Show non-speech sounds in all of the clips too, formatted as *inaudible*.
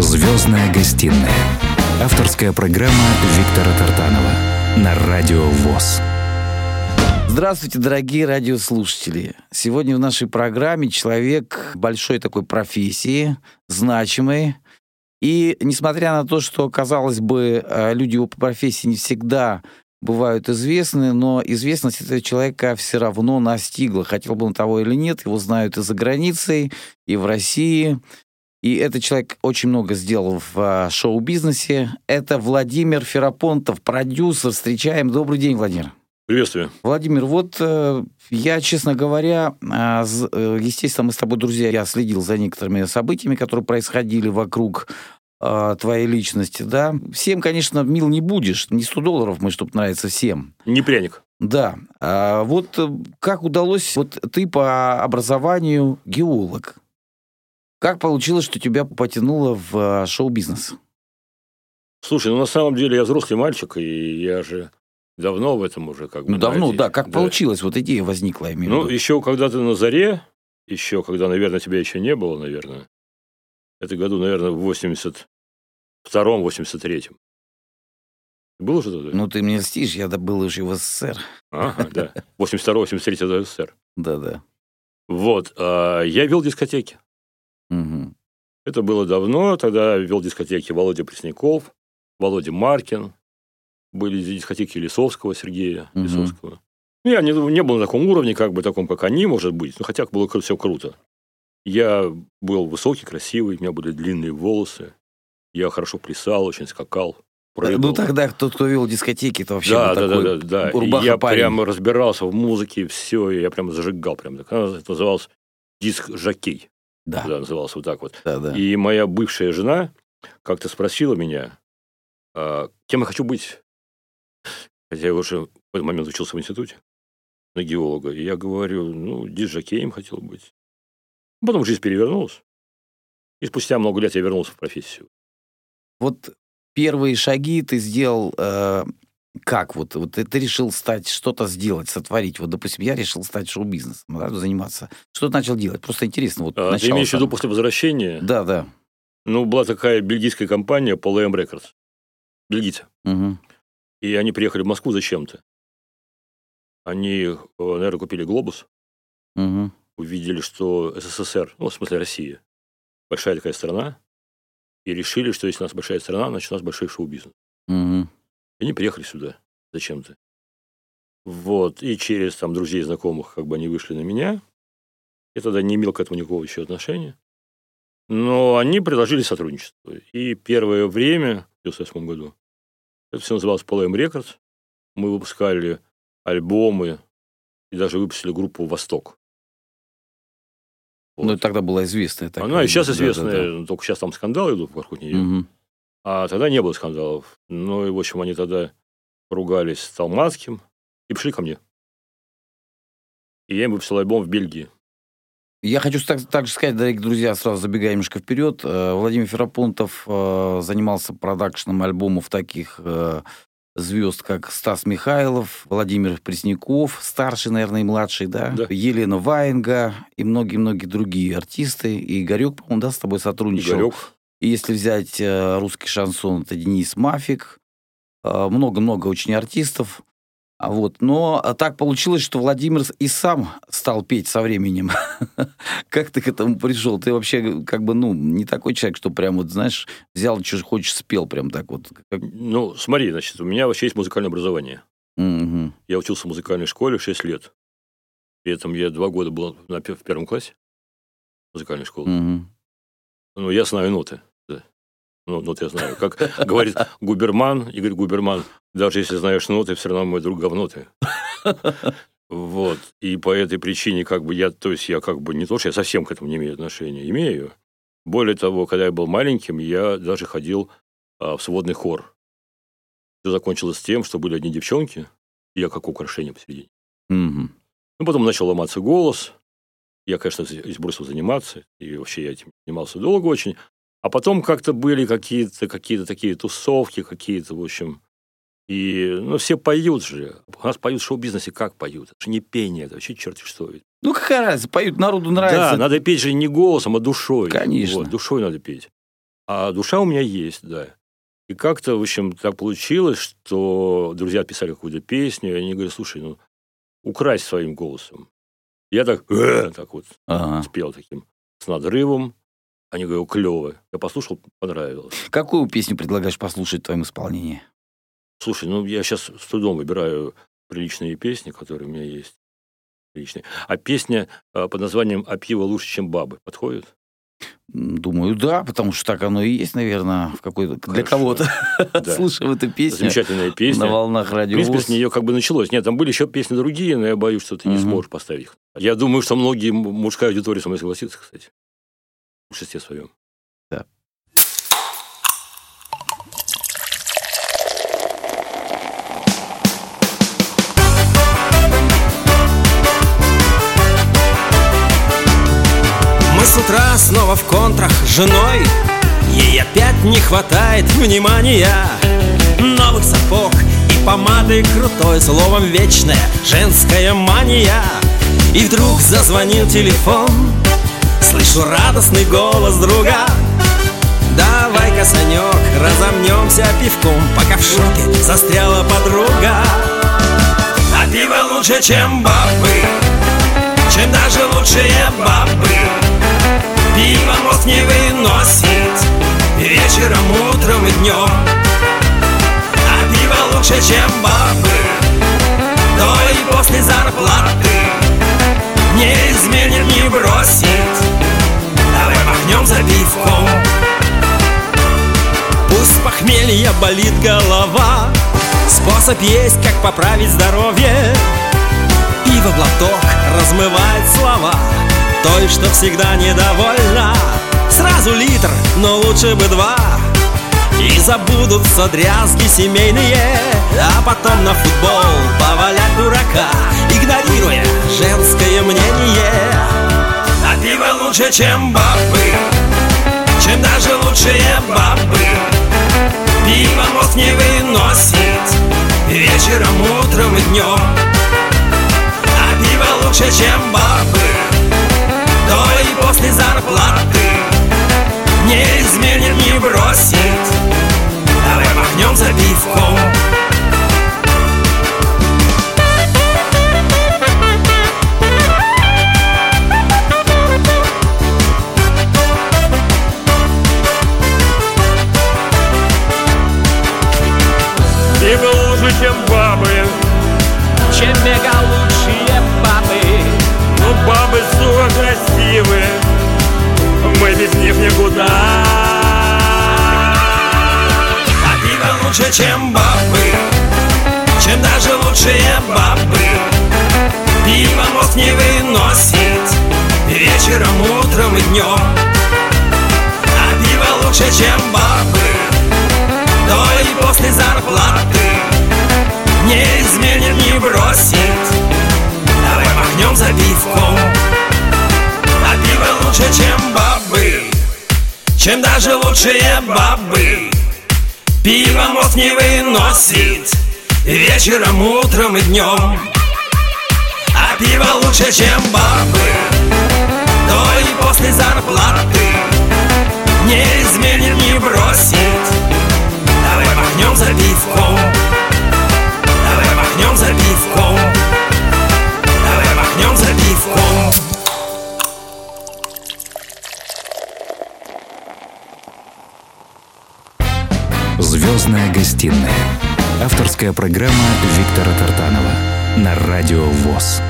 Звездная гостиная. Авторская программа Виктора Тартанова на Радио ВОЗ. Здравствуйте, дорогие радиослушатели. Сегодня в нашей программе человек большой такой профессии, значимый. И несмотря на то, что, казалось бы, э, люди его по профессии не всегда бывают известны, но известность этого человека все равно настигла. Хотел бы он того или нет, его знают и за границей, и в России. И этот человек очень много сделал в а, шоу-бизнесе. Это Владимир Ферапонтов, продюсер. Встречаем. Добрый день, Владимир. Приветствую. Владимир, вот э, я, честно говоря, э, э, естественно, мы с тобой друзья, я следил за некоторыми событиями, которые происходили вокруг э, твоей личности, да. Всем, конечно, мил не будешь, не 100 долларов мы, чтобы нравиться всем. Не пряник. Да. А вот э, как удалось, вот ты по образованию геолог, как получилось, что тебя потянуло в э, шоу-бизнес? Слушай, ну на самом деле я взрослый мальчик, и я же давно в этом уже как бы. Ну давно, знаете, да. Как получилось? Вот идея возникла, я имею в Ну, виду. еще когда ты на заре, еще когда, наверное, тебя еще не было, наверное. Это году, наверное, в 82-м, 83-м. Было что-то? да? Ну, ты мне льстишь, я был уже в СССР. Ага, да. *laughs* 82-83 это СССР. Да-да. Вот. а я вел дискотеки. Мгм. Это было давно, тогда вел дискотеки Володя Пресняков, Володя Маркин, были дискотеки Лисовского, Сергея Мгм. Лисовского. Ну, я не, не был на таком уровне, как бы таком, как они, может быть, но хотя было все круто. Я был высокий, красивый, у меня были длинные волосы, я хорошо плясал, очень скакал. прыгал. Ну, тогда тот, кто вел дискотеки, это вообще да, был да, такой да, да, да. Я парень. прямо разбирался в музыке, все, я прямо зажигал. Прям, так. Это называлось диск «Жокей». Да, Да, назывался вот так вот. да, да. И моя бывшая жена как-то спросила меня, а, кем я хочу быть. Хотя я уже в этот момент учился в институте на геолога. И я говорю, ну, диджакеем хотел быть. Потом жизнь перевернулась. И спустя много лет я вернулся в профессию. Вот первые шаги ты сделал э, как? Вот, вот ты, решил стать, что-то сделать, сотворить. Вот, допустим, я решил стать шоу-бизнесом, да, заниматься. Что ты начал делать? Просто интересно. Вот А, ты имеешь в виду после возвращения? Да, да. Ну, была такая бельгийская компания Paul M Records. Бельгийцы. Мгм. И они приехали в Москву зачем-то. Они, э, наверное, купили «Глобус», Мгм. увидели, что СССР, ну, в смысле Россия, большая такая страна, и решили, что если у нас большая страна, значит, у нас большой шоу-бизнес. Мгм. И они приехали сюда зачем-то. Вот, и через там друзей, знакомых, как бы они вышли на меня. Я тогда не имел к этому никакого еще отношения. Но они предложили сотрудничество. И первое время, в 1998 году, это все называлось M Records. Мы выпускали альбомы и даже выпустили группу «Восток». Ну, Вот. тогда была известная такая. Она и сейчас да, да, известная, только сейчас там скандалы идут вокруг да. нее. А тогда не было скандалов. Ну и, в общем, они тогда ругались с Талмацким и пришли ко мне. И я им выпустил альбом в Бельгии. Я хочу так, также сказать, дорогие друзья, сразу забегая немножко вперед. э, Владимир Ферапонтов э, занимался продакшеном альбомов таких э, звезд, как Стас Михайлов, Владимир Пресняков, старший, наверное, и младший, да? Да. Елена Ваенга и многие-многие другие артисты. И Игорек, по-моему, да, с тобой сотрудничал. Игорек. И если взять э, русский шансон, это Денис Мафик, э, много-много очень артистов. А вот, но а, так получилось, что Владимир и сам стал петь со временем. *laughs* Как ты к этому пришел? Ты вообще как бы, ну, не такой человек, что прям вот, знаешь, взял, что хочешь, спел прям так вот. Ну, смотри, значит, у меня вообще есть музыкальное образование. Мгм. Я учился в музыкальной школе 6 лет. При этом я два года был на в первом классе музыкальной школы. Мгм. Ну, я знаю ноты. Ну, ноты я знаю. Как говорит Губерман, Игорь Губерман, даже если знаешь ноты, все равно мой друг говно ты. Вот. И по этой причине, как бы я, то есть я как бы не то, что я совсем к этому не имею отношения, имею. Более того, когда я был маленьким, я даже ходил а, в сводный хор. Все закончилось тем, что были одни девчонки, и я как украшение посередине. Мгм. Ну, потом начал ломаться голос. Я, конечно, з- бросил заниматься. И вообще я этим занимался долго очень. А потом как-то были какие-то какие такие тусовки, какие-то, в общем. И, ну, все поют же. У нас поют в шоу-бизнесе как поют? Это же не пение, это вообще черти что. Ну, какая разница, поют, народу нравится. Да, надо петь же не голосом, а душой. Конечно. Вот, душой надо петь. А душа у меня есть, да. И как-то, в общем, так получилось, что друзья писали какую-то песню, и они говорят, слушай, ну, украсть своим голосом. Я так, «Э», так вот Ага. спел таким с надрывом. Они говорят, клево. Я послушал, понравилось. Какую песню предлагаешь послушать в твоем исполнении? Слушай, ну я сейчас с трудом выбираю приличные песни, которые у меня есть. Приличные. А песня э, под названием «А пиво лучше, чем бабы» подходит? Думаю, да, потому что так оно и есть, наверное, в какой-то для Хорошо. кого-то. *laughs* Да. Слушаем эту песню Замечательная песня. на волнах В радио принципе, ВОС. с нее как бы началось. Нет, там были еще песни другие, но я боюсь, что ты не Мгм. сможешь поставить их. Я думаю, что многие мужская аудитория со мной согласится, кстати. Большинстве своем. Да. Мы с утра снова в контрах с женой Ей опять не хватает внимания Новых сапог и помады крутой Словом вечная женская мания И вдруг зазвонил телефон Слышу радостный голос друга. Давай-ка, Санек, разомнемся пивком Пока в шоке застряла подруга. А пиво лучше, чем бабы Чем даже лучшие бабы. Пиво мозг не выносит Вечером, утром и днем. А пиво лучше, чем бабы То и после зарплаты Не изменит, не бросит Махнем за пивком. Пусть похмелья болит голова. Способ есть, как поправить здоровье. Пиво глоток размывает слова. Той, что всегда недовольна. Сразу литр, но лучше бы два. И забудутся дрязги семейные. А потом на футбол повалять дурака Игнорируя женское мнение пиво лучше, чем бабы Чем даже лучшие бабы. Пиво мозг не выносит Вечером, утром и днем. А пиво лучше, чем бабы То и после зарплаты Не изменит, не Вечером, утром и днем. А пиво лучше, чем бабы. То и после зарплаты Авторская программа Виктора Тартанова на Радио ВОЗ.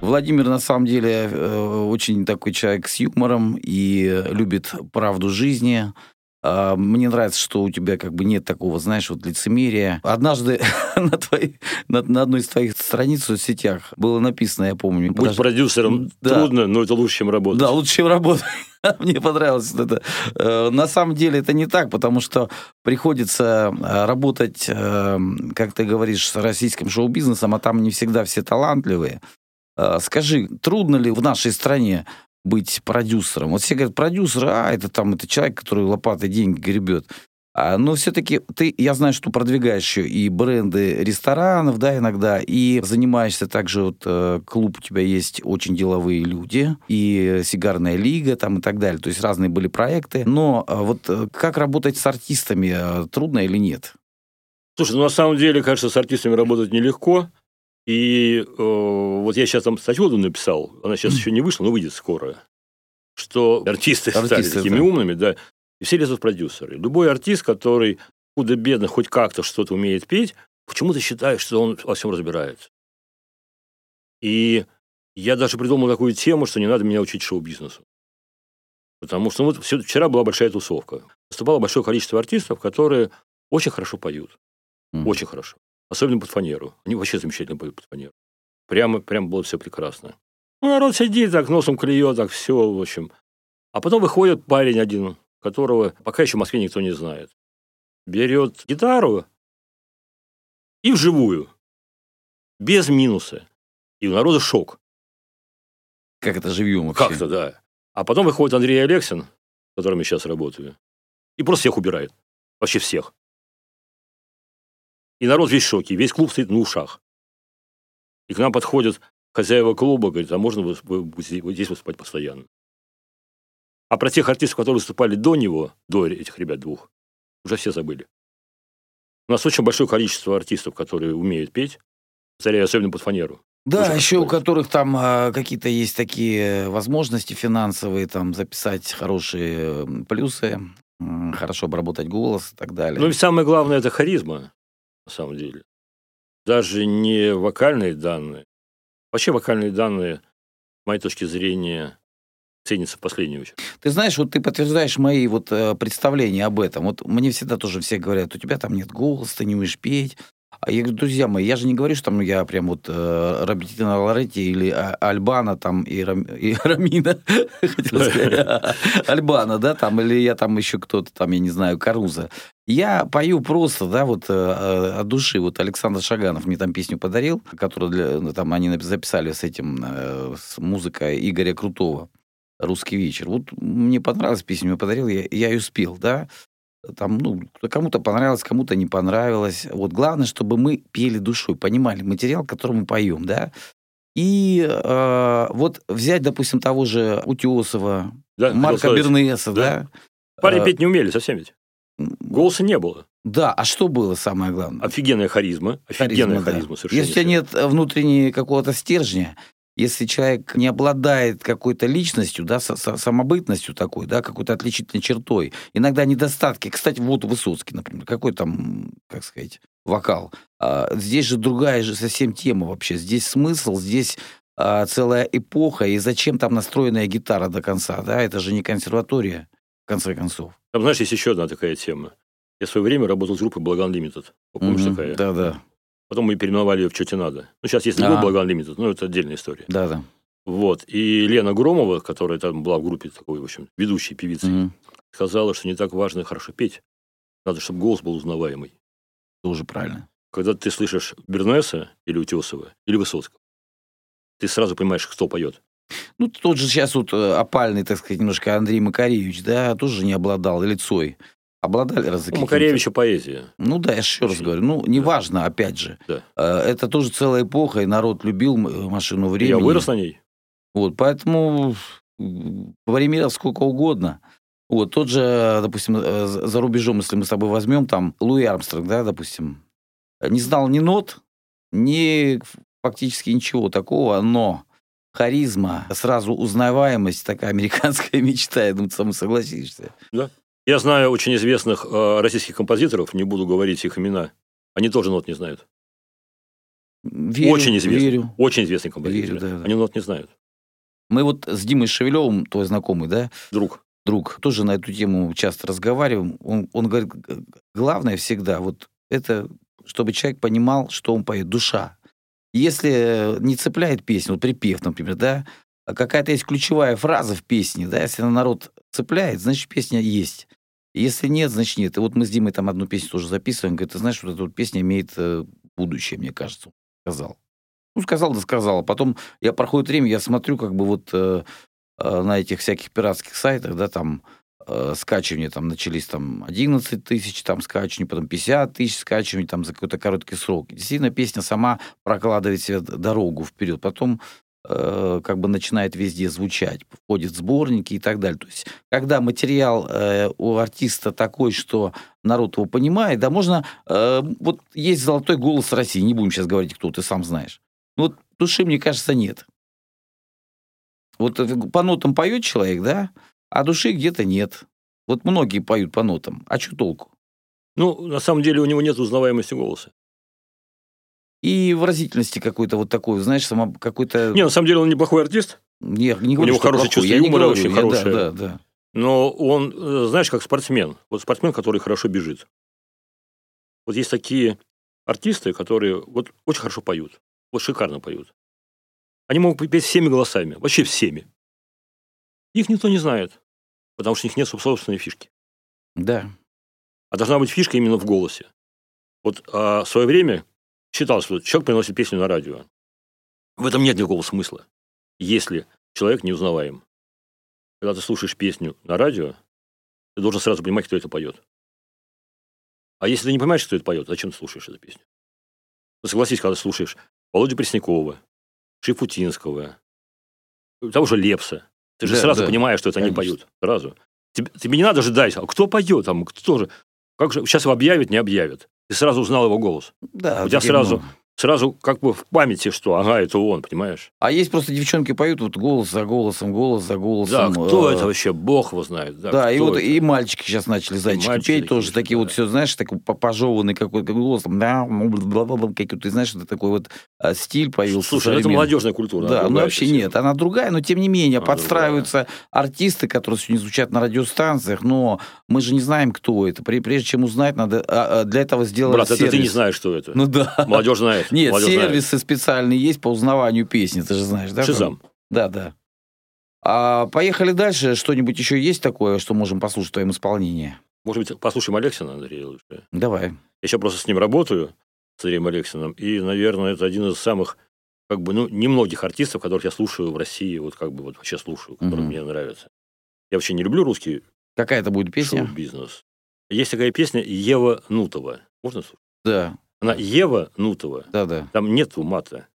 Владимир, на самом деле, э, очень такой человек с юмором и любит правду жизни. А, Мне нравится, что у тебя как бы нет такого, знаешь, вот лицемерия. Однажды *laughs* на, твоей, на, на одной из твоих страниц в соцсетях было написано, я помню. Быть подожди, продюсером Да. трудно, но это лучше, чем работать. Да, лучше, чем работать. *laughs* Мне понравилось это. Э, На самом деле это не так, потому что приходится э, работать, э, как ты говоришь, с российским шоу-бизнесом, а там не всегда все талантливые. Скажи, трудно ли в нашей стране быть продюсером? Вот все говорят, продюсер, а, это там, это человек, который лопатой деньги гребет. А, но все-таки ты, я знаю, что продвигаешь еще и бренды ресторанов, да, иногда, и занимаешься также, вот э, клуб у тебя есть очень деловые люди, и сигарная лига там и так далее. То есть разные были проекты. Но э, вот э, как работать с артистами, трудно или нет? Слушай, ну на самом деле, кажется, с артистами работать нелегко. И э, вот я сейчас там статью написал, она сейчас еще не вышла, но выйдет скоро, что артисты, артисты стали такими да. умными, да, и все лезут в продюсеры. Любой артист, который худо-бедно хоть как-то что-то умеет петь, почему-то считает, что он во всем разбирается. И я даже придумал такую тему, что не надо меня учить шоу-бизнесу. Потому что ну, вот вчера была большая тусовка. Выступало большое количество артистов, которые очень хорошо поют. Mm. Очень хорошо. Особенно под фанеру. Они вообще замечательно поют под фанеру. Прямо, прямо было все прекрасно. Ну, народ сидит так, носом клюет, так все, в общем. А потом выходит парень один, которого пока еще в Москве никто не знает. Берет гитару и вживую. Без минуса. И у народа шок. Как это живьем вообще? Как-то, да. А потом выходит Андрей Алексин, с которым я сейчас работаю, и просто всех убирает. Вообще всех. И народ весь в шоке, весь клуб стоит на ушах. И к нам подходят хозяева клуба, говорят, а можно вы, вы, вы здесь выступать постоянно? А про тех артистов, которые выступали до него, до этих ребят двух, уже все забыли. У нас очень большое количество артистов, которые умеют петь, царя особенно под фанеру. Да, очень еще у которых там а, какие-то есть такие возможности финансовые, там записать хорошие плюсы, хорошо обработать голос и так далее. Ну и самое главное это харизма, на самом деле. Даже не вокальные данные. Вообще вокальные данные, с моей точки зрения, ценится в последнюю очередь. Ты знаешь, вот ты подтверждаешь мои вот э, представления об этом. Вот мне всегда тоже все говорят, у тебя там нет голоса, ты не умеешь петь. А я говорю, друзья мои, я же не говорю, что там я прям вот э, Робертина Лоретти или а, Альбана там и, Рам, и *laughs* Рамина, хотел сказать, Альбана, да, там, или я там еще кто-то там, я не знаю, Каруза. Я пою просто, да, вот э, э, от души. Вот Александр Шаганов мне там песню подарил, которую для, там они записали с этим, э, с музыкой Игоря Крутого русский вечер. Вот мне понравилась песня, мне подарил, я, я ее спел, да. Там, ну, кому-то понравилось, кому-то не понравилось. Вот главное, чтобы мы пели душой, понимали материал, который мы поем, да. И э, вот взять, допустим, того же Утесова, да, Марка Бернеса, да. да. Парни э, петь не умели совсем ведь. Голоса не было. Да, а что было самое главное? Офигенная харизма. Офигенная харизма, харизма да. совершенно. Если у тебя нет внутреннего какого-то стержня, если человек не обладает какой-то личностью, да, самобытностью такой, да, какой-то отличительной чертой, иногда недостатки. Кстати, вот Высоцкий, например, какой там, как сказать, вокал. А, здесь же другая же совсем тема вообще. Здесь смысл, здесь а, целая эпоха, и зачем там настроенная гитара до конца, да, это же не консерватория, в конце концов. Там, знаешь, есть еще одна такая тема. Я в свое время работал с группой Благан Limited. Помнишь, угу, такая? Да, да. Потом мы переименовали ее в «Что надо». Ну, сейчас есть другой Благан Limited, но это отдельная история. Да, да. Вот. И Лена Громова, которая там была в группе такой, в общем, ведущей певицы, mm сказала, что не так важно хорошо петь. Надо, чтобы голос был узнаваемый. Тоже правильно. Когда ты слышишь Бернеса или Утесова, или Высоцкого, ты сразу понимаешь, кто поет. Ну, тот же сейчас вот э, опальный, так сказать, немножко Андрей Макаревич, да, тоже не обладал, или Цой обладали разы. Ну, Макаревича поэзия. Ну да, я еще раз говорю. Ну, неважно, да. опять же. Да. Э, это тоже целая эпоха, и народ любил машину времени. Я вырос на ней. Вот, поэтому примеров сколько угодно. Вот, тот же, допустим, э, за рубежом, если мы с тобой возьмем, там, Луи Армстронг, да, допустим, не знал ни нот, ни фактически ничего такого, но харизма, сразу узнаваемость, такая *laughs* американская мечта, я думаю, ты со мной согласишься. Да. Я знаю очень известных э, российских композиторов, не буду говорить их имена. Они тоже нот не знают. Верю, очень известный, верю. очень известный композитор. Верю, да, да. Они нот не знают. Мы вот с Димой Шевелевым, твой знакомый, да? Друг. Друг. Тоже на эту тему часто разговариваем. Он, он говорит, главное всегда вот это, чтобы человек понимал, что он поет, душа. Если не цепляет песню, вот припев, например, да, а какая-то есть ключевая фраза в песне, да, если народ цепляет, значит, песня есть. Если нет, значит нет. И вот мы с Димой там одну песню тоже записываем. Говорит, ты знаешь, вот эта вот песня имеет э, будущее, мне кажется. Сказал. Ну, сказал, да сказал. А потом я проходит время, я смотрю, как бы вот э, э, на этих всяких пиратских сайтах, да, там э, скачивания там начались там 11 тысяч там скачиваний, потом 50 тысяч скачиваний там за какой-то короткий срок. Действительно, песня сама прокладывает себе дорогу вперед. Потом э, как бы начинает везде звучать, входит в сборники и так далее. То есть, когда материал э, у артиста такой, что народ его понимает, да, можно... Э, вот есть золотой голос России, не будем сейчас говорить, кто ты сам знаешь. Ну, вот души, мне кажется, нет. Вот э, по нотам поет человек, да, а души где-то нет. Вот многие поют по нотам. А что толку? Ну, на самом деле у него нет узнаваемости голоса. И выразительности какой-то вот такой, знаешь, сама какой-то... Не, на самом деле он неплохой артист. Не, не говорю, у него хорошее плохой. чувство я юмора, говорю, очень я, хорошее. Да, да, да. Но он, э, знаешь, как спортсмен. Вот спортсмен, который хорошо бежит. Вот есть такие артисты, которые вот очень хорошо поют. Вот шикарно поют. Они могут петь всеми голосами. Вообще всеми. Их никто не знает. Потому что у них нет собственной фишки. Да. А должна быть фишка именно в голосе. Вот а, в свое время считалось, что человек приносит песню на радио. В этом нет никакого смысла, если человек неузнаваем. Когда ты слушаешь песню на радио, ты должен сразу понимать, кто это поет. А если ты не понимаешь, кто это поет, зачем ты слушаешь эту песню? Ну, согласись, когда ты слушаешь Володю Преснякова, Шифутинского, того же Лепса, ты же Да, сразу да, понимаешь, что это они конечно. поют. Сразу. Тебе, тебе не надо ждать, а кто поет там, кто же. Как же, сейчас его объявят, не объявят. Ты сразу узнал его голос. Да, У тебя сразу. Сразу как бы в памяти, что ага, это он, понимаешь? А есть просто девчонки поют вот голос за голосом, голос за Да, голосом. кто э, это вообще, бог его знает. Да, Да, и вот это? и мальчики сейчас начали зайчики мальчики петь такие тоже такие да. вот все, знаешь, такой по- пожеванный какой-то голос, там, да, бла-бла-бла, какой ты знаешь, это такой вот а, стиль появился. Слушай, ну это молодежная культура. Да, ну другая вообще совсем. нет, она другая, но тем не менее Она подстраиваются артисты, которые сегодня звучат на радиостанциях, но мы же не знаем, кто это. Прежде чем узнать, надо а, а, для этого сделать Брат, это ты не сервис. знаешь, что это. Ну да. Молодежь знает. Нет, молодежь знает. сервисы специальные есть по узнаванию песни, ты же знаешь, да? Шизам. Да, да. А поехали дальше. Что-нибудь еще есть такое, что можем послушать в твоем исполнении? Может быть, послушаем Алексина Андрея лучше. Давай. Я еще просто с ним работаю, с Андреем Алексиным, и, наверное, это один из самых, как бы, ну, немногих артистов, которых я слушаю в России, вот как бы вот вообще слушаю, которые Мгм. мне нравятся. Я вообще не люблю русский Какая это будет песня? шоу-бизнес. Есть такая песня Ева Нутова. Можно слушать? Да, Она Ева Нутова. да, да. Там нету мата.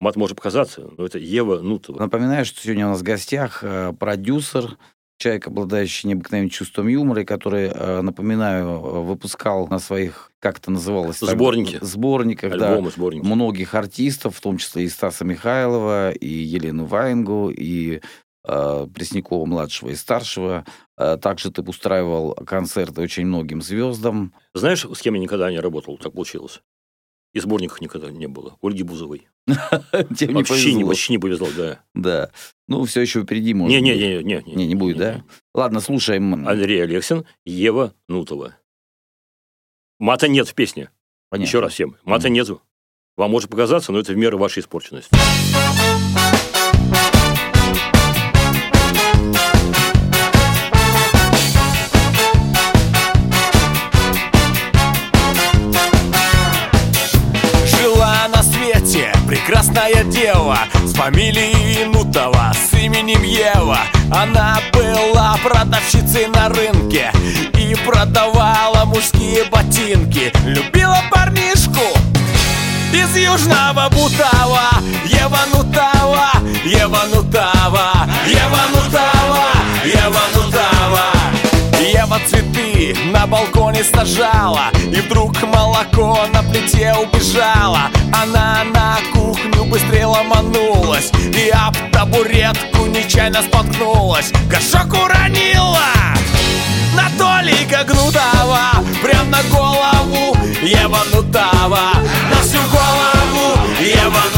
Мат может показаться, но это Ева Нутова. Напоминаю, что сегодня у нас в гостях э, продюсер, человек, обладающий необыкновенным чувством юмора, и который, э, напоминаю, э, выпускал на своих, как это называлось? так, Сборники. Сборниках, да. Альбомы, сборники. Многих артистов, в том числе и Стаса Михайлова, и Елену Ваенгу, и э, Преснякова-младшего и старшего. Э, также ты устраивал концерты очень многим звездам. Знаешь, с кем я никогда не работал? Так получилось. И сборников никогда не было. Ольги Бузовой. *laughs* Тебе не вообще, не, повезло. вообще не повезло, да. Да. Ну, все еще впереди, может Не, не, не, не, Не, не будет, да? Ладно, слушаем. Андрей Алексин, Ева Нутова. Мата нет в песне. Еще раз всем. Мата нету. Вам может показаться, но это в меру вашей испорченности. Прекрасная дева С фамилией Нутова, с именем Ева. Она была продавщицей на рынке И продавала мужские ботинки. Любила парнишку из Южного Бутава. Ева Нутава, Ева Нутава Ева Нутава, Ева Нутава. Ева цветы на балконе сажала И вдруг молоко на плите убежала. Она на кухню быстрее ломанулась И об табуретку нечаянно споткнулась. Горшок уронила на Толика Гнутова Прям на голову Ева Нутава На всю голову Ева Нутава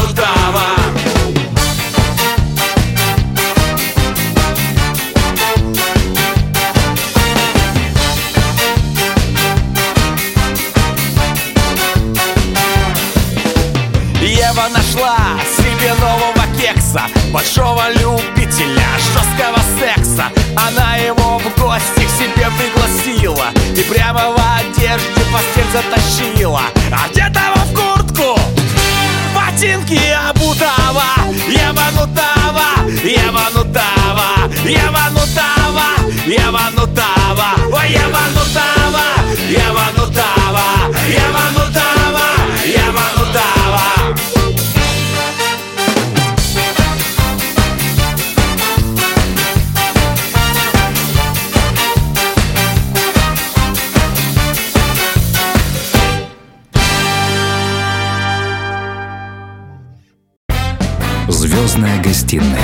Большого любителя жесткого секса. Она его в гости к себе пригласила И прямо в одежде постель затащила. Одетого в куртку Ботинки обутого. Ева Ебанутава, ебанутава, ебанутава, ебанутава, ой, ебанутава, ебанутава, ебанутава, Звездная гостиная.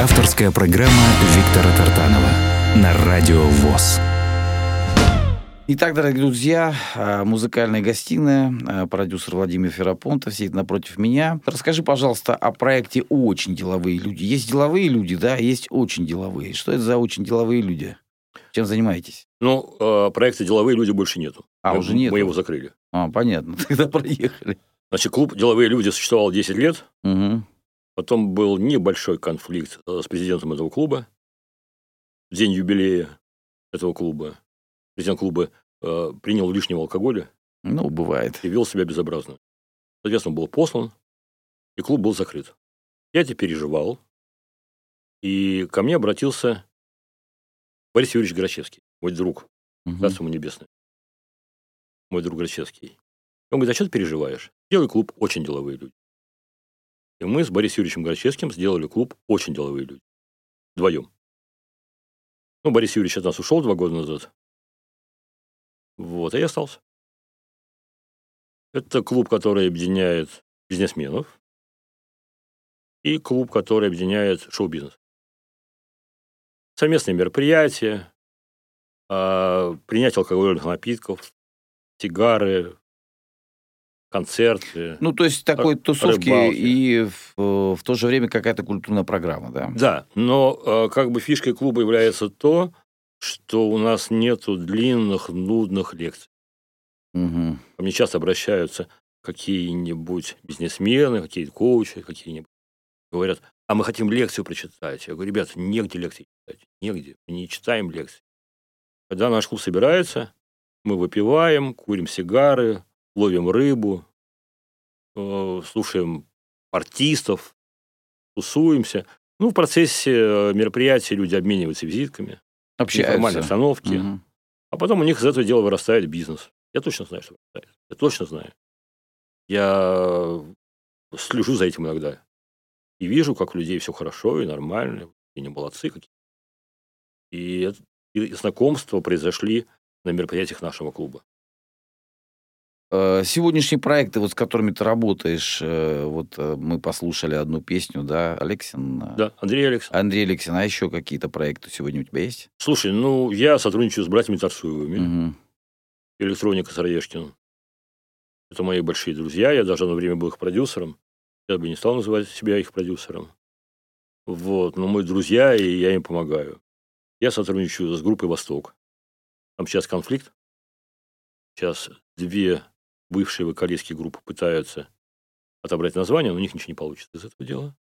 Авторская программа Виктора Тартанова на Радио ВОЗ. Итак, дорогие друзья, а, музыкальная гостиная, а, продюсер Владимир Ферапонтов сидит напротив меня. Расскажи, пожалуйста, о проекте «Очень деловые люди». Есть деловые люди, да, есть очень деловые. Что это за очень деловые люди? Чем занимаетесь? Ну, э, проекта «Деловые люди» больше нету. А, мы, уже нету? Мы его закрыли. А, понятно, *laughs* тогда проехали. Значит, клуб «Деловые люди» существовал 10 лет. Угу. Потом был небольшой конфликт э, с президентом этого клуба. В день юбилея этого клуба. Президент клуба э, принял лишнего алкоголя Ну, бывает. и вел себя безобразно. Соответственно, был послан, и клуб был закрыт. Я это переживал, и ко мне обратился Борис Юрьевич Грачевский, мой друг, Мгм. Царство ему небесное. Мой друг Грачевский. Он говорит, а что ты переживаешь? Делай клуб «Очень деловые люди». И мы с Борисом Юрьевичем Грачевским сделали клуб «Очень деловые люди». Вдвоем. Ну, Борис Юрьевич от нас ушел два года назад. Вот, а я остался. Это клуб, который объединяет бизнесменов и клуб, который объединяет шоу-бизнес. Совместные мероприятия, а, принятие алкогольных напитков, сигары, концерты. Ну, то есть такой тусовки рыбалки. и в, в то же время какая-то культурная программа, да? Да, но э, как бы фишкой клуба является то, что у нас нету длинных, нудных лекций. Мгм. Ко мне часто обращаются какие-нибудь бизнесмены, какие-то коучи, какие-нибудь. Говорят, а мы хотим лекцию прочитать. Я говорю, ребята, негде лекции читать, негде, мы не читаем лекции. Когда наш клуб собирается, мы выпиваем, курим сигары, ловим рыбу, э, слушаем артистов, тусуемся. Ну, в процессе э, мероприятия люди обмениваются визитками, Общаются. обстановке. Мгм. А потом у них из этого дела вырастает бизнес. Я точно знаю, что вырастает. Я точно знаю. Я слежу за этим иногда. И вижу, как у людей все хорошо и нормально. И не молодцы какие. И, и знакомства произошли на мероприятиях нашего клуба. Э, Сегодняшние проекты, вот с которыми ты работаешь, э, вот э, мы послушали одну песню, да, Алексин? Да, Андрей Александрович. Андрей Алексин, а еще какие-то проекты сегодня у тебя есть? Слушай, ну, я сотрудничаю с братьями Тарсуевыми. Мгм. Электроника Сыроежкин. Это мои большие друзья. Я даже одно время был их продюсером. Я бы не стал называть себя их продюсером. Вот. Но мы друзья, и я им помогаю. Я сотрудничаю с группой «Восток». Там сейчас конфликт. Сейчас две бывшие вокалистские группы пытаются отобрать название, но у них ничего не получится из этого дела.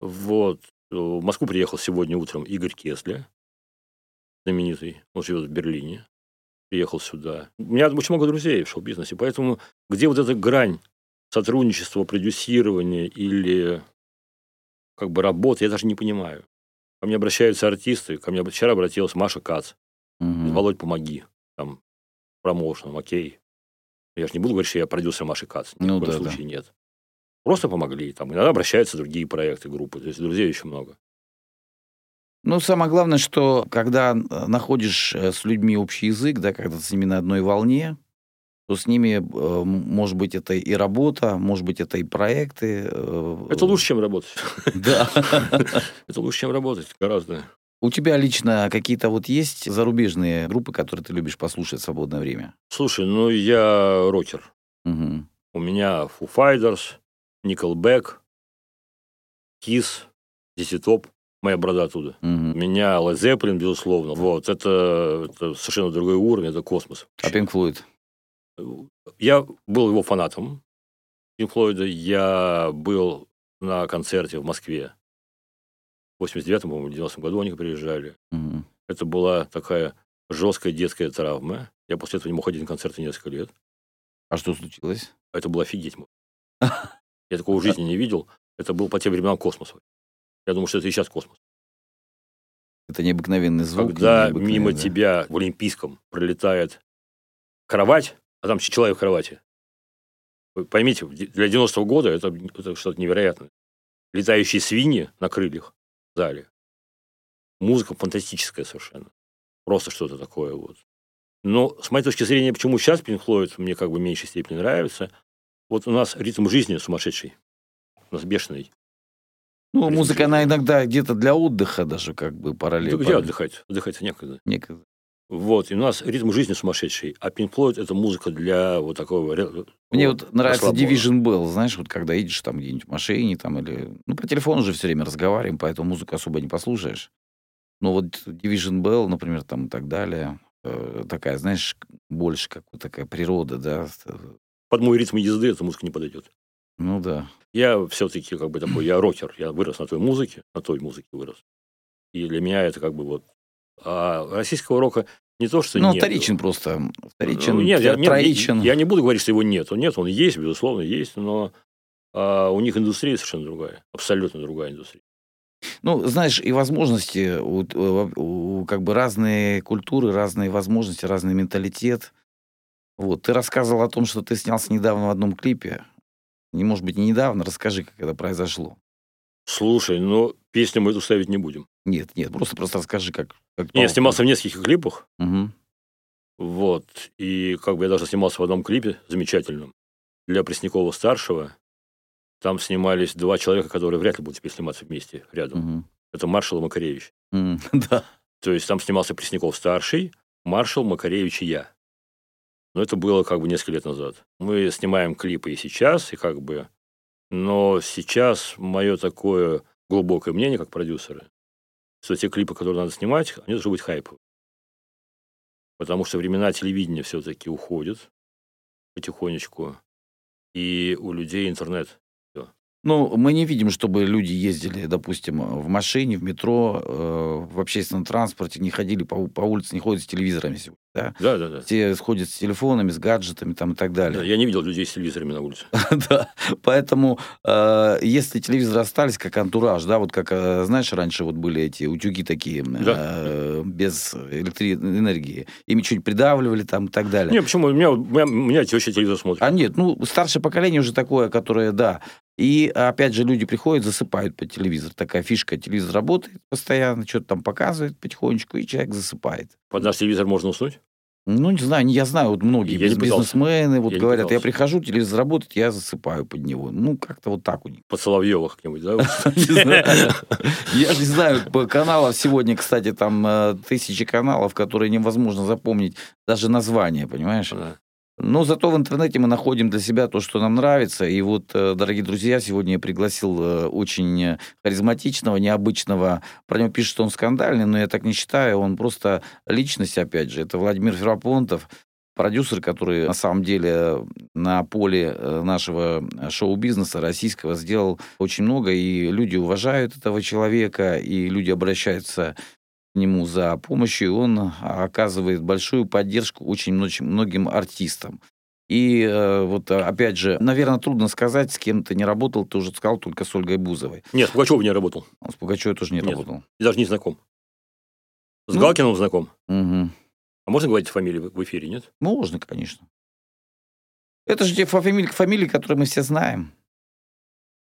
Вот. В Москву приехал сегодня утром Игорь Кесля, знаменитый. Он живет в Берлине приехал сюда. У меня очень много друзей в шоу-бизнесе, поэтому где вот эта грань сотрудничества, продюсирования или как бы работы, я даже не понимаю. Ко мне обращаются артисты, ко мне вчера обратилась Маша Кац, Мгм. Володь, помоги, там, промоушеном, окей. Я же не буду говорить, что я продюсер Маши Кац, ни Ну в коем да, да. случае нет. Просто помогли, там, иногда обращаются другие проекты, группы, то есть друзей еще много. Ну, самое главное, что когда э, находишь э, с людьми общий язык, да, когда с ними на одной волне, то с ними, э, может быть, это и работа, может быть, это и проекты. Это лучше, чем работать. Да. *laughs* Это лучше, чем работать, гораздо. У тебя лично какие-то вот есть зарубежные группы, которые ты любишь послушать в свободное время? Слушай, ну я рокер. Мгм. У меня Foo Fighters, Nickelback, Kiss, Top, моя борода оттуда. У Мгм. меня Led Zeppelin, безусловно. Вот, это, это совершенно другой уровень, это космос. А Pink Floyd? Я был его фанатом, Pink Floyd. Я был на концерте в Москве в 89-м, по-моему, 90-м году они приезжали. Мгм. Это была такая жесткая детская травма. Я после этого не мог ходить на концерты несколько лет. А что случилось? Это было офигеть. *laughs* Я такого в жизни не видел. Это был по тем временам космос. Я думаю, что это и сейчас космос. Это необыкновенный звук. Когда необыкновенный, мимо да. тебя в Олимпийском пролетает кровать, а там человек в кровати. Вы поймите, для 90-го года это, это что-то невероятное. Летающие свиньи на крыльях зале. Музыка фантастическая совершенно. Просто что-то такое вот. Но с моей точки зрения, почему сейчас Pink Floyd мне как бы в меньшей степени нравится, вот у нас ритм жизни сумасшедший. У нас бешеный. Ну, ритм музыка, жизни. она иногда где-то для отдыха даже как бы параллельно. где отдыхать? Отдыхать некогда. Некогда. Вот, и у нас ритм жизни сумасшедший, а Pink Floyd это музыка для вот такого... Мне вот вот нравится расслабона. Division Bell, знаешь, вот когда едешь там где-нибудь в машине там или... Ну, по телефону же все время разговариваем, поэтому музыку особо не послушаешь. Но вот Division Bell, например, там и так далее, э, такая, знаешь, больше как вот такая природа, да. Под мой ритм езды эта музыка не подойдет. Ну да. Я все-таки как бы такой, я рокер, я вырос на той музыке, на той музыке вырос. И для меня это как бы вот... А российского рока не то, что ну, нет. вторичен просто. Вторичен, Ну, нет, я, нет, троичен. я не буду говорить, что его нет. Он нет, он есть, безусловно, есть, но а, у них индустрия совершенно другая. Абсолютно другая индустрия. Ну, знаешь, и возможности, у, у- у как бы разные культуры, разные возможности, разный менталитет. Вот, ты рассказывал о том, что ты снялся недавно в одном клипе. Не может быть, не недавно, расскажи, как это произошло. Слушай, но песню мы эту ставить не будем. Нет, нет, просто просто расскажи, как... как я снимался в нескольких клипах, Мгм. Вот. И как бы я даже снимался в одном клипе замечательном для Преснякова-старшего. Там снимались два человека, которые вряд ли будут теперь сниматься вместе рядом. Мгм. Это Маршал и Макаревич. *laughs* Да. То есть там снимался Пресняков-старший, Маршал, Макаревич и я. Но это было как бы несколько лет назад. Мы снимаем клипы и сейчас, и как бы... Но сейчас мое такое глубокое мнение, как продюсера, что те клипы, которые надо снимать, они должны быть хайповые. Потому что времена телевидения все-таки уходят потихонечку. И у людей интернет. Ну, мы не видим, чтобы люди ездили, допустим, в машине, в метро, э, в общественном транспорте, не ходили по, по улице, не ходят с телевизорами да? Да, да, да. Все сходят с телефонами, с гаджетами там и так Да, далее. Я не видел людей с телевизорами на улице. *laughs* Да, поэтому э, если телевизоры остались как антураж, да, вот как, э, знаешь, раньше вот были эти утюги такие, э, без электроэнергии, ими чуть придавливали там и так далее. Не, почему? У меня, у меня, у меня теща телевизор смотрит. А нет, ну, старшее поколение уже такое, которое, да. И, опять же, люди приходят, засыпают по телевизору. Такая фишка. Телевизор работает постоянно, что-то там показывает потихонечку, и человек засыпает. Под наш телевизор можно уснуть? Ну, не знаю, я знаю, вот многие Я бизнесмены вот Я говорят, я прихожу, телевизор работает, я засыпаю под него. Ну, как-то вот так у них. Под Соловьева как-нибудь, да? *laughs* Я же не знаю, по каналам сегодня, кстати, там э, тысячи каналов, которые невозможно запомнить даже название, понимаешь? Но зато в интернете мы находим для себя то, что нам нравится. И вот, э, дорогие друзья, сегодня я пригласил э, очень э, харизматичного, необычного. Про него пишут, что он скандальный, но я так не считаю. Он просто личность, опять же. Это Владимир Ферапонтов, продюсер, который на самом деле на поле нашего шоу-бизнеса российского сделал очень много. И люди уважают этого человека, и люди обращаются нему за помощью, и он оказывает большую поддержку очень многим, артистам. И э, вот э, опять же, наверное, трудно сказать, с кем ты не работал, ты уже сказал только с Ольгой Бузовой. Нет, с Пугачевым не работал. Он с Пугачевой тоже не Нет. работал. Даже не знаком. С Ну. Галкиным знаком. Мгм. А можно говорить фамилию в в эфире, нет? Можно, конечно. Это же те фамилии, фамилии, которые мы все знаем,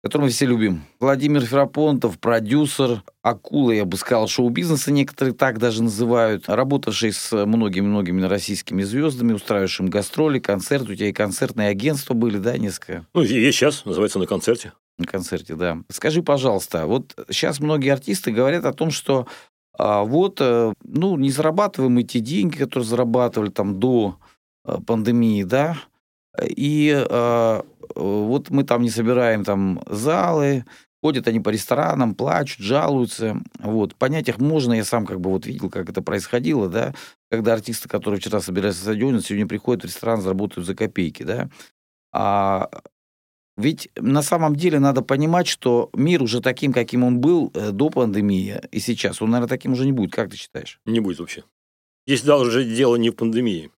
которые мы все любим. Владимир Ферапонтов, продюсер, акула, я бы сказал, шоу-бизнеса, некоторые так даже называют, работавший с многими-многими российскими звездами, устраивавшим гастроли, концерты. У тебя и концертные агентства были, да, несколько? Ну, есть сейчас, называется «На концерте». На концерте, да. Скажи, пожалуйста, вот сейчас многие артисты говорят о том, что а, вот, э, ну, не зарабатываем мы те деньги, которые зарабатывали там до э, пандемии, да, и э, вот мы там не собираем там залы, ходят они по ресторанам, плачут, жалуются, вот. Понять их можно, я сам как бы вот видел, как это происходило, да, когда артисты, которые вчера собирались на стадионе, сегодня приходят в ресторан, заработают за копейки, да, а ведь на самом деле надо понимать, что мир уже таким, каким он был э, до пандемии и сейчас, он, наверное, таким уже не будет. Как ты считаешь? Не будет вообще. Здесь даже дело не в пандемии.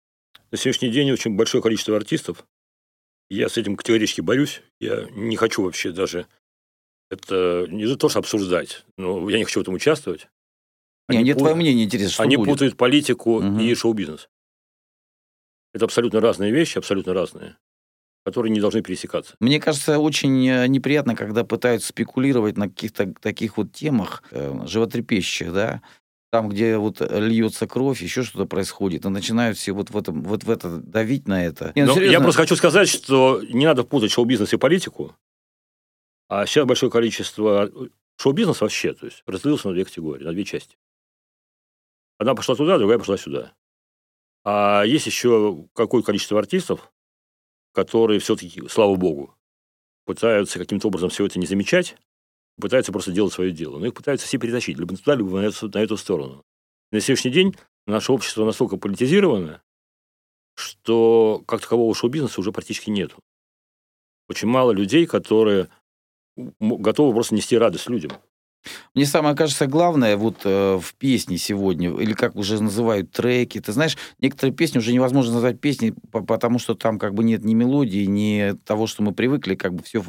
На сегодняшний день очень большое количество артистов. Я с этим категорически борюсь. Я не хочу вообще даже Это не то, что обсуждать. Но я не хочу в этом участвовать. Не, Они мне пут- твое мнение интересно, что Они будет? путают политику Мгм. и шоу-бизнес. Это абсолютно разные вещи, абсолютно разные, которые не должны пересекаться. Мне кажется, очень э, неприятно, когда пытаются спекулировать на каких-то таких вот темах э, животрепещущих, да, там, где вот льется кровь, еще что-то происходит, и начинают все вот в, этом, вот в это давить на это. Не, ну, Но я серьезно, просто хочу сказать, что не надо путать шоу-бизнес и политику. А сейчас большое количество шоу-бизнес вообще, то есть разделился на две категории, на две части. Одна пошла туда, другая пошла сюда. А есть еще какое-то количество артистов, которые все-таки, слава богу, пытаются каким-то образом все это не замечать, пытаются просто делать свое дело. Но их пытаются все перетащить, либо туда, либо на эту, на эту сторону. На сегодняшний день наше общество настолько политизировано, что как такового шоу-бизнеса уже практически нету. Очень мало людей, которые готовы просто нести радость людям. Мне самое кажется главное вот э, в песне сегодня, или как уже называют треки, ты знаешь, некоторые песни уже невозможно назвать песней, по- потому что там как бы нет ни мелодии, ни того, что мы привыкли, как бы все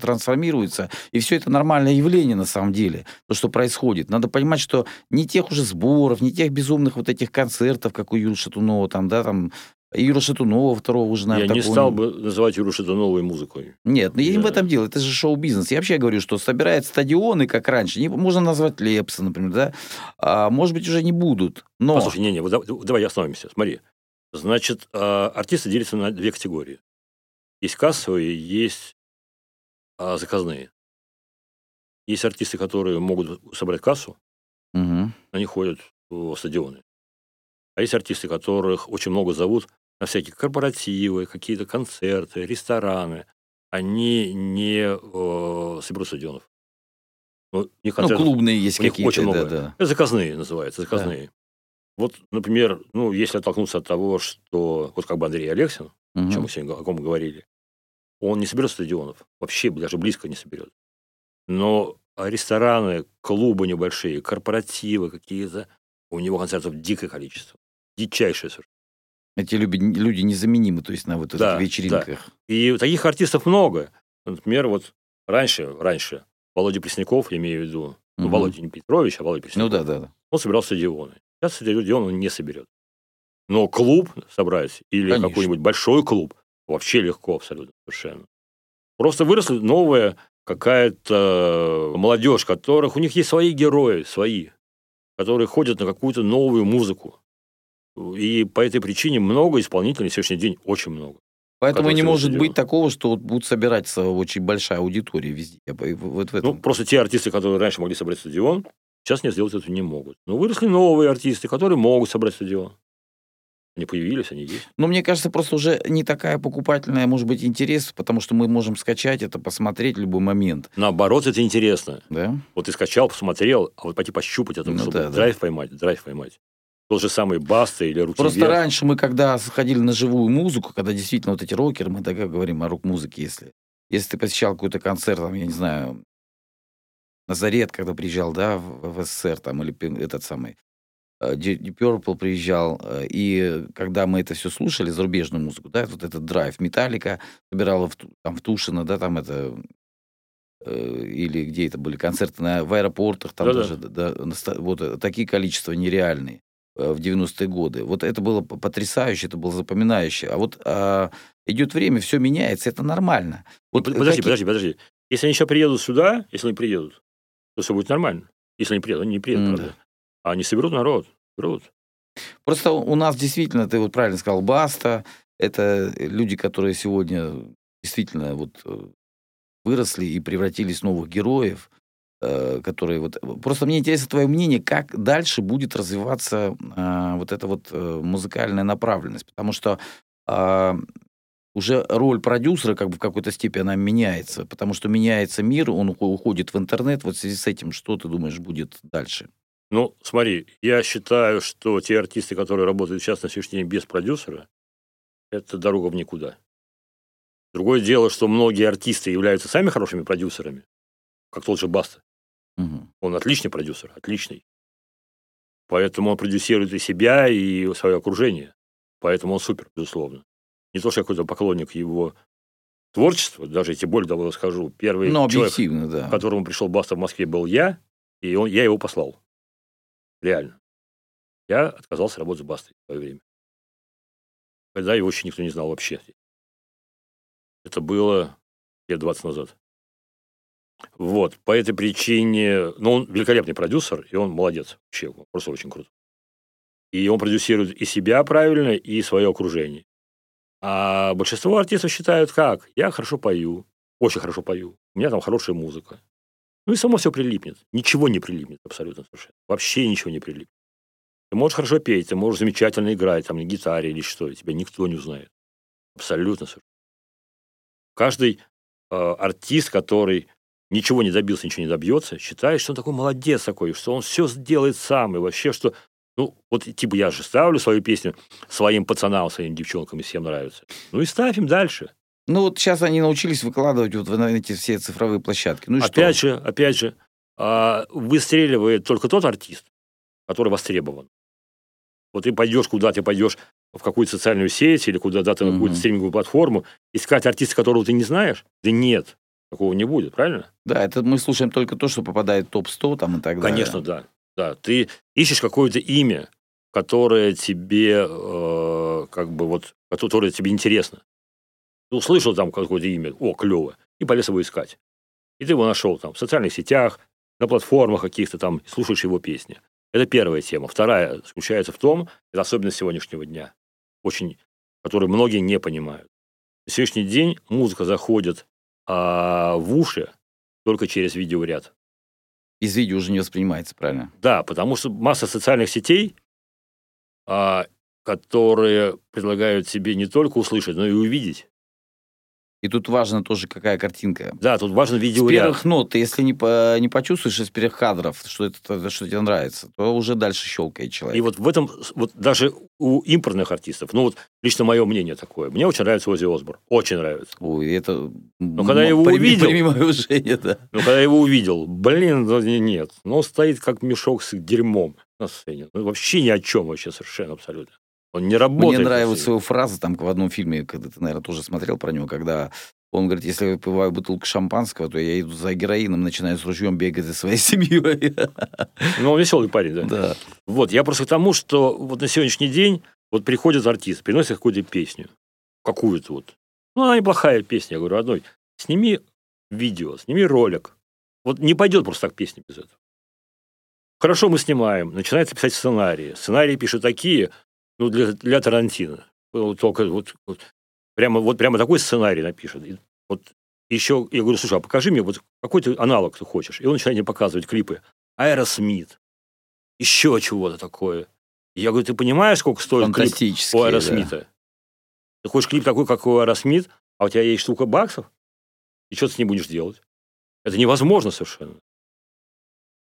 трансформируется, и все это нормальное явление на самом деле, то, что происходит. Надо понимать, что не тех уже сборов, не тех безумных вот этих концертов, как у Юры Шатунова, там, да, там, Юра Шатунова второго уже, Я наверное, не такого стал бы называть Юру новой музыкой. нет, ну я не в этом дело, это же шоу-бизнес. Я вообще говорю, что собирают стадионы, как раньше. Не, можно назвать Лепса, например, да? А, может быть, уже не будут. Но Послушай, не-не, вот да- давай остановимся. Смотри. Значит, а, артисты делятся на две категории. Есть кассовые, есть а, заказные. Есть артисты, которые могут собрать кассу, Мгм. они ходят в стадионы. А есть артисты, которых очень много зовут на всякие корпоративы, какие-то концерты, рестораны. Они не э, соберут стадионов. Ну, них ну, клубные есть какие-то. очень много. да, да. Это заказные называются, заказные. Вот, например, ну, если оттолкнуться от того, что вот как бы Андрей Алексин, о чем мы сегодня о ком мы говорили, он не соберет стадионов, вообще даже близко не соберет. Но рестораны, клубы небольшие, корпоративы какие-то, у него концертов дикое количество. Дичайшее совершенно. Эти люди, люди незаменимы, то есть на вот этих Да, вечеринках. И таких артистов много. Например, вот раньше, раньше Володя Пресняков, я имею в виду, ну, Мгм. Володя не Петрович, а Володя Ну Пресняков. да, да, да. он собирал стадионы. Сейчас стадион он не соберет. Но клуб собрать или Конечно. какой-нибудь большой клуб вообще легко абсолютно совершенно. Просто выросла новая какая-то молодежь, которых у них есть свои герои, свои, которые ходят на какую-то новую музыку. И по этой причине много исполнителей на сегодняшний день, очень много. Поэтому не может стадион. быть такого, что вот будут собираться очень большая аудитория везде. Вот в этом. Ну, просто те артисты, которые раньше могли собрать стадион, сейчас не сделать это не могут. Но выросли новые артисты, которые могут собрать стадион. Они появились, они есть. Но мне кажется, просто уже не такая покупательная, может быть, интерес, потому что мы можем скачать это, посмотреть в любой момент. Наоборот, это интересно. Да? Вот ты скачал, посмотрел, а вот пойти пощупать это, Ну чтобы да, да. драйв поймать, драйв поймать. Тот же самый Баста или Руки Просто Вверх. раньше мы, когда сходили на живую музыку, когда действительно вот эти рокеры, мы так говорим о рок-музыке, если, если ты посещал какой-то концерт, там, я не знаю, Назарет, когда приезжал, да, в, в СССР, там, или этот самый, э, Deep Deep Purple приезжал, э, и когда мы это все слушали, зарубежную музыку, да, вот этот драйв, Металлика собирала в, там, в Тушино, да, там это, э, или где это были концерты на, в аэропортах, там Да-да. даже, да, вот э, такие количества нереальные э, в 90-е годы. Вот это было потрясающе, это было запоминающе. А вот а, идет время, все меняется, это нормально. Вот Под- Подожди, какие- подожди, подожди. Если они еще приедут сюда, если они приедут, то все будет нормально. Если они приедут, они не приедут, М, правда. А они соберут народ. Соберут. Просто у нас действительно, ты вот правильно сказал, Баста, это люди, которые сегодня действительно вот э, выросли и превратились в новых героев, э, которые вот... Просто мне интересно твое мнение, как дальше будет развиваться а, вот эта вот э, музыкальная направленность, потому что а, уже роль продюсера как бы в какой-то степени она меняется, потому что меняется мир, он ухо- уходит в интернет. Вот в связи с этим, что ты думаешь будет дальше? Ну, смотри, я считаю, что те артисты, которые работают сейчас на сегодняшний день без продюсера, это дорога в никуда. Другое дело, что многие артисты являются сами хорошими продюсерами, как тот же Баста. Мгм. Он отличный продюсер, отличный. Поэтому он продюсирует и себя, и свое окружение. Поэтому он супер, безусловно. Не то, что я какой-то поклонник его творчество, даже если более того скажу, первый Ну, человек, да. к которому пришел Баста в Москве, был я, и он, я его послал. Реально. Я отказался работать с Бастой в свое время. Когда его еще никто не знал вообще. Это было лет 20 назад. Вот, по этой причине, ну, он великолепный продюсер, и он молодец вообще, просто очень круто. И он продюсирует и себя правильно, и свое окружение. А большинство артистов считают как? Я хорошо пою, очень хорошо пою, у меня там хорошая музыка. Ну и само все прилипнет. Ничего не прилипнет абсолютно совершенно. Вообще ничего не прилипнет. Ты можешь хорошо петь, ты можешь замечательно играть, там, на гитаре или что, и тебя никто не узнает. Абсолютно совершенно. Каждый э, артист, который ничего не добился, ничего не добьется, считает, что он такой молодец такой, что он все сделает сам, и вообще, что ну, вот типа я же ставлю свою песню своим пацанам, своим девчонкам, и всем нравится. Ну и ставь им дальше. Ну, вот сейчас они научились выкладывать вот на эти все цифровые площадки. Ну и опять что? же, опять же, а, выстреливает только тот артист, который востребован. Вот ты пойдешь куда, ты пойдешь в какую-то социальную сеть или куда-то на какую-то стриминговую платформу, искать артиста, которого ты не знаешь, да нет, такого не будет, правильно? Да, это мы слушаем только то, что попадает в топ-100 там и так далее. Конечно, да. Да, ты ищешь какое-то имя, которое тебе, э, как бы вот, которое тебе интересно. Ты услышал там какое-то имя, о, клево, и полез его искать. И ты его нашел там в социальных сетях, на платформах каких-то там, слушаешь его песни. Это первая тема. Вторая заключается в том, это особенность сегодняшнего дня, очень, которую многие не понимают. На сегодняшний день музыка заходит а, в уши только через видеоряд. Из видео уже не воспринимается, правильно? Да, потому что масса социальных сетей, а, которые предлагают тебе не только услышать, но и увидеть. И тут важно тоже, какая картинка. Да, тут важен С видеоряд. первых нот, ты если не, по- не почувствуешь из первых кадров, что это что тебе нравится, то уже дальше щелкает человек. И вот в этом, вот даже у импортных артистов, ну вот лично мое мнение такое, мне очень нравится Ози Осбор, очень нравится. Ой, это... Но когда я его увидел- Прими мое уважение, да. Но когда я его увидел, блин, ну не- нет, ну он стоит как мешок с дерьмом на сцене. Ну, вообще ни о чем вообще совершенно абсолютно. Он не работает. Мне нравится его фраза там в одном фильме, когда ты, наверное, тоже смотрел про него, когда он говорит, если я выпиваю бутылку шампанского, то я иду за героином, начинаю с ружьем бегать за своей *laughs* семьей. Ну, он веселый парень, да. Да. Вот, я просто к тому, что вот на сегодняшний день вот приходит артист, приносит какую-то песню, какую-то вот. Ну, она неплохая песня, я говорю, одной. Сними видео, сними ролик. Вот не пойдет просто так песня без этого. Хорошо, мы снимаем, начинается писать сценарии. Сценарии пишут такие, ну, для, для Тарантино. Вот только вот, вот прямо, вот прямо такой сценарий напишет. И вот еще, я говорю, слушай, а покажи мне вот какой ты аналог ты хочешь. И он начинает мне показывать клипы. Аэросмит, еще чего-то такое. И я говорю, ты понимаешь, сколько стоит клип у да. Аэросмита? Ты хочешь клип такой, как у Аэросмит, а у тебя есть штука баксов? И что ты с ним будешь делать? Это невозможно совершенно.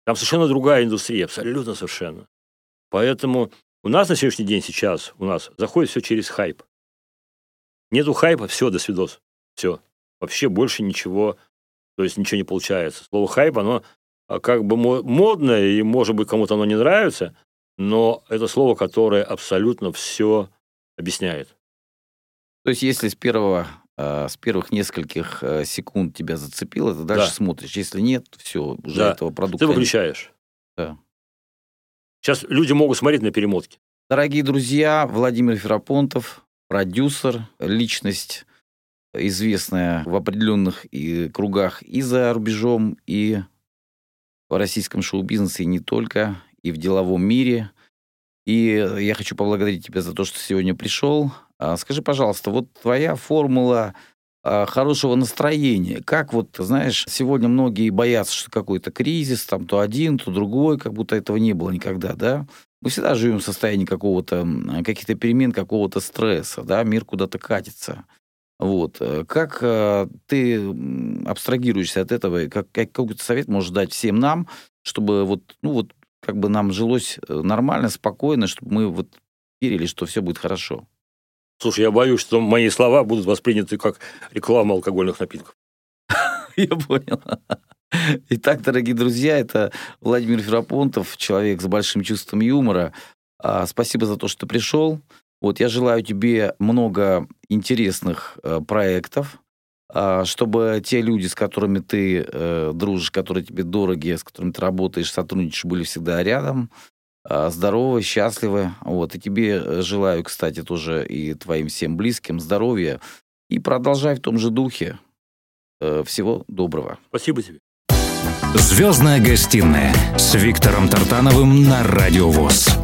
Там совершенно другая индустрия, абсолютно совершенно. Поэтому у нас на сегодняшний день сейчас, у нас заходит все через хайп. Нету хайпа, все, до свидос. Все. Вообще больше ничего, то есть ничего не получается. Слово хайп, оно а, как бы мо- модное, и, может быть, кому-то оно не нравится, но это слово, которое абсолютно все объясняет. То есть, если с первого э, с первых нескольких э, секунд тебя зацепило, ты дальше Да. смотришь. Если нет, все, уже Да. этого продукта Ты нет. выключаешь. Да. Сейчас люди могут смотреть на перемотки. Дорогие друзья, Владимир Ферапонтов, продюсер, личность известная в определенных и кругах и за рубежом, и в российском шоу-бизнесе, и не только, и в деловом мире. И я хочу поблагодарить тебя за то, что сегодня пришел. А, Скажи, пожалуйста, вот твоя формула хорошего настроения. Как вот, знаешь, сегодня многие боятся, что какой-то кризис, там то один, то другой, как будто этого не было никогда, да? Мы всегда живем в состоянии какого-то, каких-то перемен, какого-то стресса, да, мир куда-то катится. Вот. э, Как э, ты абстрагируешься от этого, как, как- какой-то совет можешь дать всем нам, чтобы вот, ну вот, как бы нам жилось э, нормально, спокойно, чтобы мы вот верили, что все будет хорошо. Слушай, я боюсь, что мои слова будут восприняты как реклама алкогольных напитков. *laughs* Я понял. Итак, дорогие друзья, это Владимир Ферапонтов, человек с большим чувством юмора. А, Спасибо за то, что пришел. Вот я желаю тебе много интересных э, проектов, а, чтобы те люди, с которыми ты э, дружишь, которые тебе дороги, с которыми ты работаешь, сотрудничаешь, были всегда рядом, здоровы, счастливы. Вот. И тебе желаю, кстати, тоже и твоим всем близким здоровья. И продолжай в том же духе. Э, всего доброго. Спасибо тебе. Звездная гостиная с Виктором Тартановым на Радио ВОЗ.